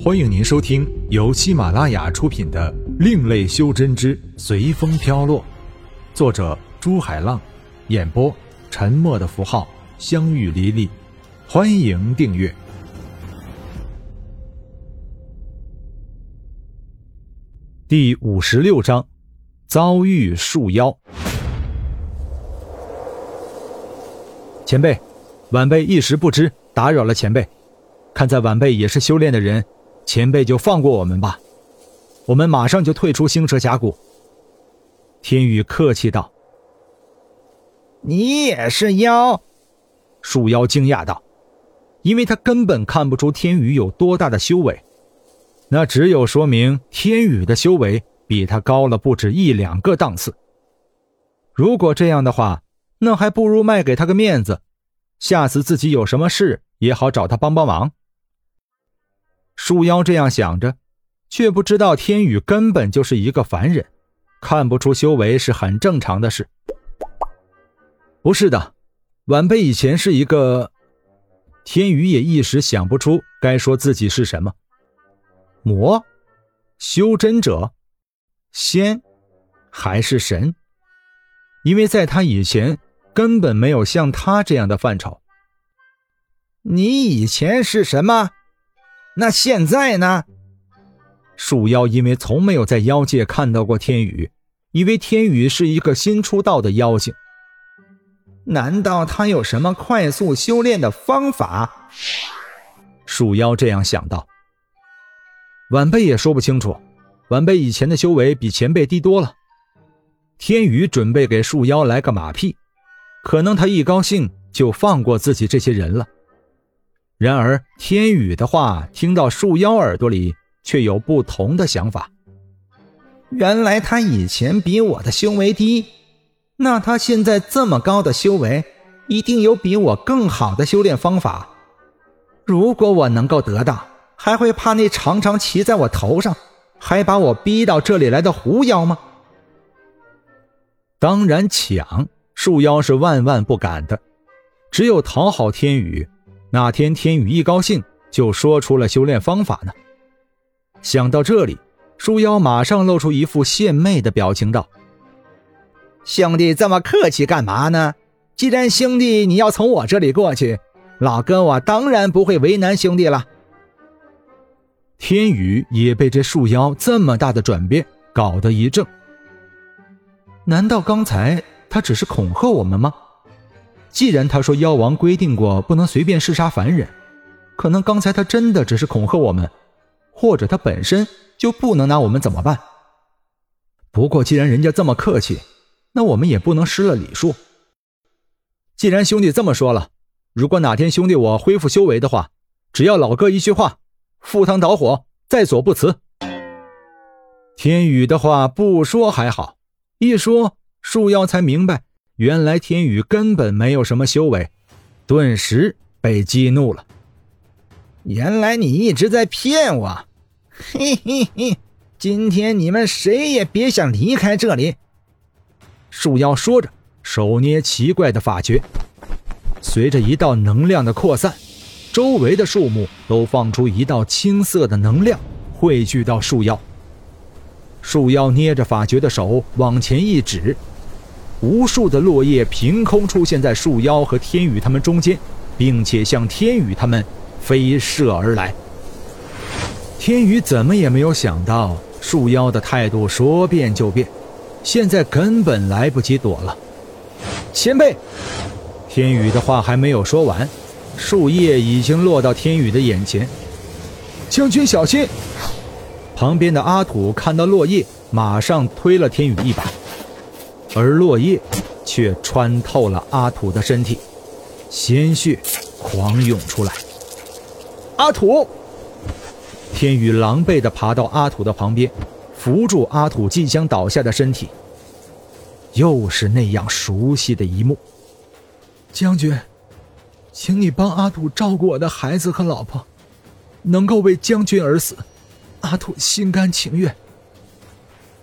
欢迎您收听由喜马拉雅出品的《另类修真之随风飘落》，作者朱海浪，演播沉默的符号、相遇离离。欢迎订阅。第五十六章，遭遇树妖。前辈，晚辈一时不知，打扰了前辈。看在晚辈也是修炼的人。前辈就放过我们吧，我们马上就退出星蛇峡谷。天宇客气道：“你也是妖？”树妖惊讶道：“因为他根本看不出天宇有多大的修为，那只有说明天宇的修为比他高了不止一两个档次。如果这样的话，那还不如卖给他个面子，下次自己有什么事也好找他帮帮忙。”树妖这样想着，却不知道天宇根本就是一个凡人，看不出修为是很正常的事。不是的，晚辈以前是一个……天宇也一时想不出该说自己是什么。魔、修真者、仙，还是神？因为在他以前根本没有像他这样的范畴。你以前是什么？那现在呢？树妖因为从没有在妖界看到过天宇，以为天宇是一个新出道的妖精。难道他有什么快速修炼的方法？树妖这样想到。晚辈也说不清楚，晚辈以前的修为比前辈低多了。天宇准备给树妖来个马屁，可能他一高兴就放过自己这些人了。然而，天宇的话听到树妖耳朵里，却有不同的想法。原来他以前比我的修为低，那他现在这么高的修为，一定有比我更好的修炼方法。如果我能够得到，还会怕那常常骑在我头上，还把我逼到这里来的狐妖吗？当然，抢树妖是万万不敢的，只有讨好天宇。那天天宇一高兴，就说出了修炼方法呢。想到这里，树妖马上露出一副献媚的表情，道：“兄弟这么客气干嘛呢？既然兄弟你要从我这里过去，老哥我当然不会为难兄弟了。”天宇也被这树妖这么大的转变搞得一怔。难道刚才他只是恐吓我们吗？既然他说妖王规定过不能随便弑杀凡人，可能刚才他真的只是恐吓我们，或者他本身就不能拿我们怎么办？不过既然人家这么客气，那我们也不能失了礼数。既然兄弟这么说了，如果哪天兄弟我恢复修为的话，只要老哥一句话，赴汤蹈火，在所不辞。天宇的话不说还好，一说树妖才明白。原来天宇根本没有什么修为，顿时被激怒了。原来你一直在骗我，嘿嘿嘿！今天你们谁也别想离开这里。树妖说着，手捏奇怪的法诀，随着一道能量的扩散，周围的树木都放出一道青色的能量，汇聚到树妖。树妖捏着法诀的手往前一指。无数的落叶凭空出现在树妖和天宇他们中间，并且向天宇他们飞射而来。天宇怎么也没有想到，树妖的态度说变就变，现在根本来不及躲了。前辈，天宇的话还没有说完，树叶已经落到天宇的眼前。将军小心！旁边的阿土看到落叶，马上推了天宇一把。而落叶却穿透了阿土的身体，鲜血狂涌出来。阿土，天宇狼狈地爬到阿土的旁边，扶住阿土即将倒下的身体。又是那样熟悉的一幕。将军，请你帮阿土照顾我的孩子和老婆，能够为将军而死，阿土心甘情愿。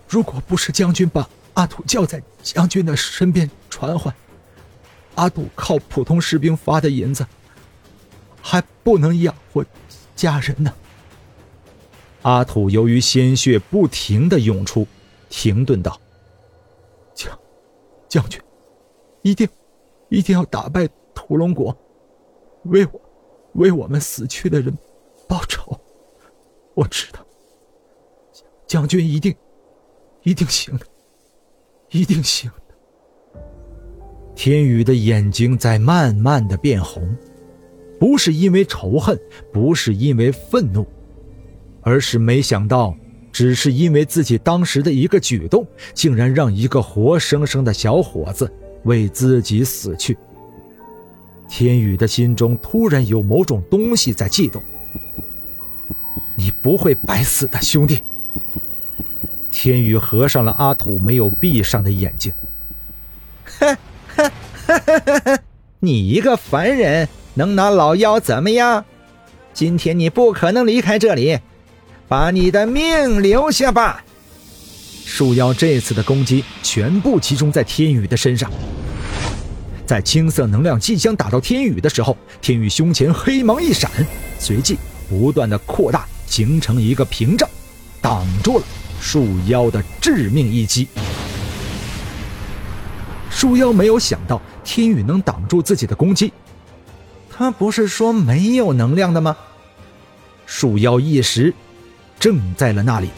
如果不是将军把。阿土叫在将军的身边传唤。阿土靠普通士兵发的银子，还不能养活家人呢。阿土由于鲜血不停的涌出，停顿道：“将将军，一定一定要打败屠龙国，为我为我们死去的人报仇。我知道，将军一定一定行的，一定行的。”天宇的眼睛在慢慢的变红，不是因为仇恨，不是因为愤怒。而是没想到，只是因为自己当时的一个举动，竟然让一个活生生的小伙子为自己死去。天宇的心中突然有某种东西在悸动。你不会白死的，兄弟。天宇合上了阿土没有闭上的眼睛。哈哈哈哈哈！你一个凡人，能拿老妖怎么样？今天你不可能离开这里。把你的命留下吧！树妖这次的攻击全部集中在天宇的身上。在青色能量即将打到天宇的时候，天宇胸前黑芒一闪，随即不断的扩大，形成一个屏障，挡住了树妖的致命一击。树妖没有想到天宇能挡住自己的攻击，他不是说没有能量的吗？树妖一时。正在了那里。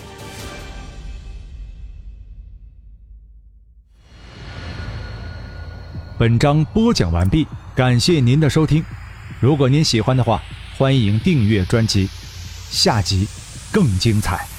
本章播讲完毕，感谢您的收听。如果您喜欢的话，欢迎订阅专辑，下集更精彩。